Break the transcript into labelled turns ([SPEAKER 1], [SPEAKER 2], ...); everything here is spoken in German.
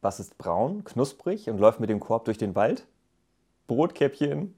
[SPEAKER 1] Was ist braun, knusprig und läuft mit dem Korb durch den Wald? Brotkäppchen.